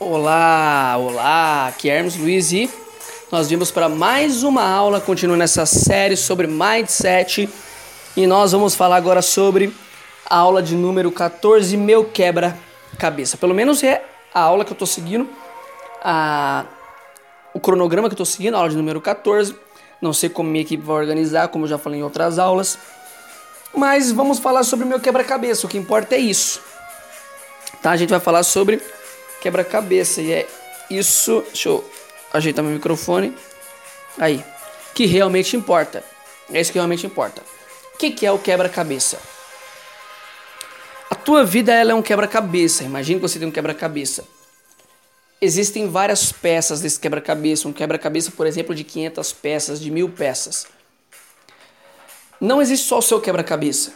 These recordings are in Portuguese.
Olá, olá, aqui é Hermes Luiz e nós vimos para mais uma aula, continuando essa série sobre Mindset e nós vamos falar agora sobre a aula de número 14, Meu Quebra-Cabeça. Pelo menos é a aula que eu estou seguindo, a, o cronograma que eu estou seguindo, a aula de número 14. Não sei como minha equipe vai organizar, como eu já falei em outras aulas, mas vamos falar sobre meu quebra-cabeça, o que importa é isso. Tá? A gente vai falar sobre quebra-cabeça. E é isso. Deixa eu ajeitar meu microfone. Aí. Que realmente importa. É isso que realmente importa. O que, que é o quebra-cabeça? A tua vida ela é um quebra-cabeça. Imagine que você tem um quebra-cabeça. Existem várias peças desse quebra-cabeça. Um quebra-cabeça, por exemplo, de 500 peças, de mil peças. Não existe só o seu quebra-cabeça.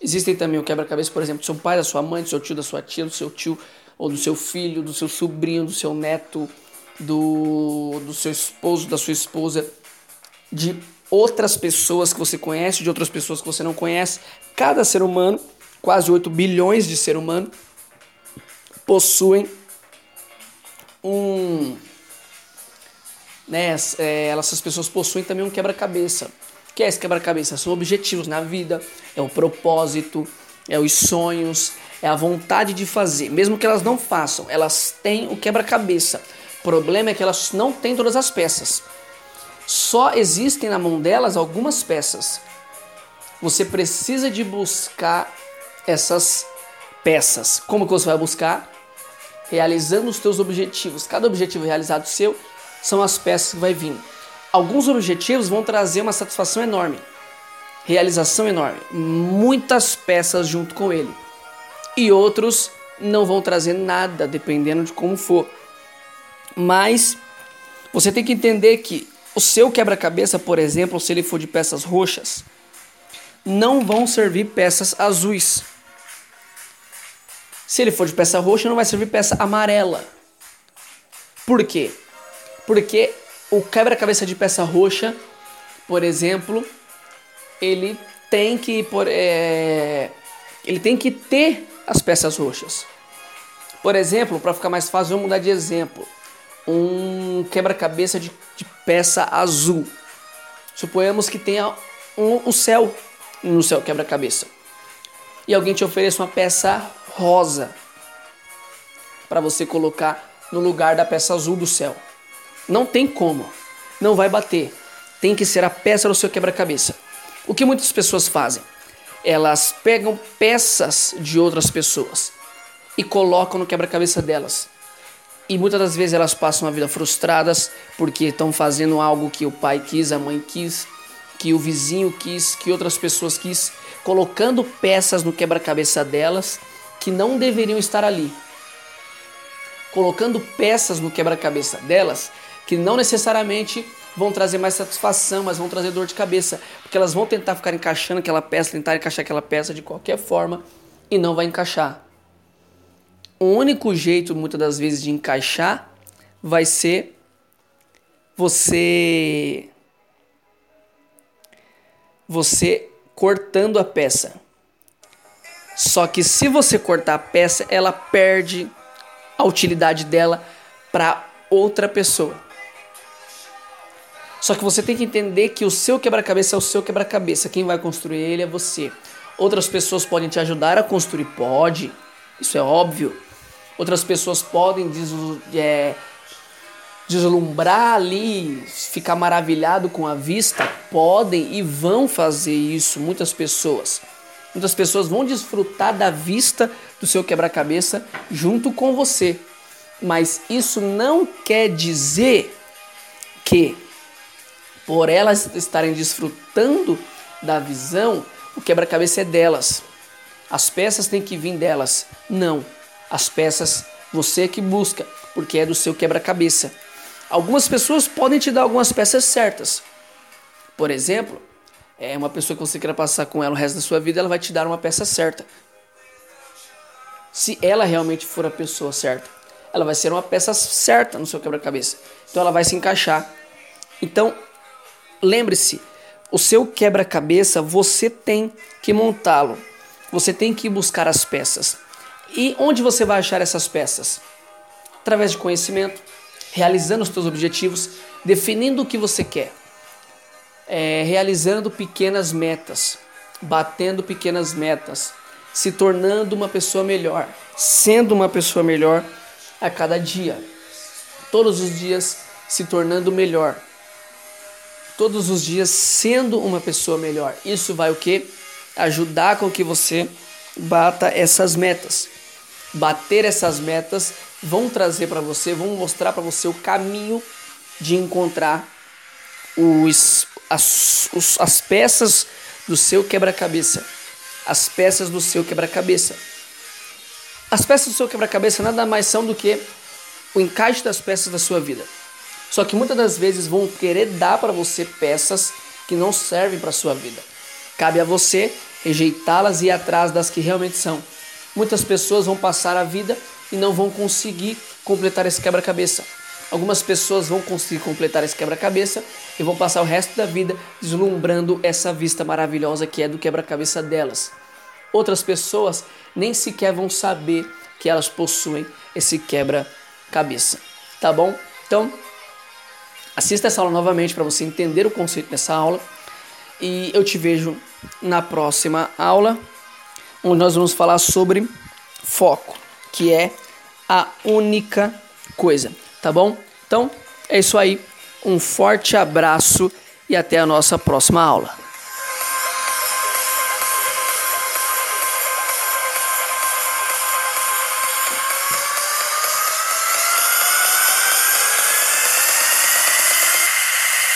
Existem também o quebra-cabeça, por exemplo, do seu pai, da sua mãe, do seu tio, da sua tia, do seu tio, ou do seu filho, do seu sobrinho, do seu neto, do, do seu esposo, da sua esposa, de outras pessoas que você conhece, de outras pessoas que você não conhece. Cada ser humano, quase 8 bilhões de ser humano, possuem um. Né, é, essas pessoas possuem também um quebra-cabeça. O que é esse quebra-cabeça? São objetivos na vida, é o propósito, é os sonhos, é a vontade de fazer. Mesmo que elas não façam, elas têm o quebra-cabeça. O problema é que elas não têm todas as peças. Só existem na mão delas algumas peças. Você precisa de buscar essas peças. Como que você vai buscar? Realizando os teus objetivos. Cada objetivo realizado seu são as peças que vai vir. Alguns objetivos vão trazer uma satisfação enorme realização enorme, muitas peças junto com ele. E outros não vão trazer nada, dependendo de como for. Mas você tem que entender que o seu quebra-cabeça, por exemplo, se ele for de peças roxas, não vão servir peças azuis. Se ele for de peça roxa, não vai servir peça amarela. Por quê? Porque o quebra-cabeça de peça roxa, por exemplo, ele tem que por, é, ele tem que ter as peças roxas. Por exemplo, para ficar mais fácil, vamos mudar de exemplo. Um quebra-cabeça de, de, peça azul. Suponhamos que tenha um, o céu no seu quebra-cabeça. E alguém te ofereça uma peça rosa para você colocar no lugar da peça azul do céu. Não tem como. Não vai bater. Tem que ser a peça do seu quebra-cabeça. O que muitas pessoas fazem? Elas pegam peças de outras pessoas e colocam no quebra-cabeça delas. E muitas das vezes elas passam a vida frustradas porque estão fazendo algo que o pai quis, a mãe quis, que o vizinho quis, que outras pessoas quis, colocando peças no quebra-cabeça delas que não deveriam estar ali. Colocando peças no quebra-cabeça delas que não necessariamente vão trazer mais satisfação, mas vão trazer dor de cabeça, porque elas vão tentar ficar encaixando aquela peça, tentar encaixar aquela peça de qualquer forma e não vai encaixar. O único jeito, muitas das vezes, de encaixar vai ser você você cortando a peça. Só que se você cortar a peça, ela perde a utilidade dela para outra pessoa. Só que você tem que entender que o seu quebra-cabeça é o seu quebra-cabeça. Quem vai construir ele é você. Outras pessoas podem te ajudar a construir, pode. Isso é óbvio. Outras pessoas podem é, deslumbrar ali, ficar maravilhado com a vista, podem e vão fazer isso. Muitas pessoas. Muitas pessoas vão desfrutar da vista do seu quebra-cabeça junto com você. Mas isso não quer dizer que por elas estarem desfrutando da visão, o quebra-cabeça é delas. As peças têm que vir delas. Não. As peças você que busca, porque é do seu quebra-cabeça. Algumas pessoas podem te dar algumas peças certas. Por exemplo, é uma pessoa que você queira passar com ela o resto da sua vida, ela vai te dar uma peça certa. Se ela realmente for a pessoa certa, ela vai ser uma peça certa no seu quebra-cabeça. Então ela vai se encaixar. Então, Lembre-se, o seu quebra-cabeça você tem que montá-lo. Você tem que buscar as peças. E onde você vai achar essas peças? através de conhecimento, realizando os teus objetivos, definindo o que você quer, é, realizando pequenas metas, batendo pequenas metas, se tornando uma pessoa melhor, sendo uma pessoa melhor a cada dia, todos os dias se tornando melhor, todos os dias sendo uma pessoa melhor. Isso vai o que? Ajudar com que você bata essas metas. Bater essas metas vão trazer para você, vão mostrar para você o caminho de encontrar os, as, os, as peças do seu quebra-cabeça. As peças do seu quebra-cabeça. As peças do seu quebra-cabeça nada mais são do que o encaixe das peças da sua vida. Só que muitas das vezes vão querer dar para você peças que não servem para sua vida. Cabe a você rejeitá-las e ir atrás das que realmente são. Muitas pessoas vão passar a vida e não vão conseguir completar esse quebra-cabeça. Algumas pessoas vão conseguir completar esse quebra-cabeça e vão passar o resto da vida deslumbrando essa vista maravilhosa que é do quebra-cabeça delas. Outras pessoas nem sequer vão saber que elas possuem esse quebra-cabeça. Tá bom? Então, assista essa aula novamente para você entender o conceito dessa aula e eu te vejo na próxima aula, onde nós vamos falar sobre foco, que é a única coisa, tá bom? Então, é isso aí. Um forte abraço e até a nossa próxima aula.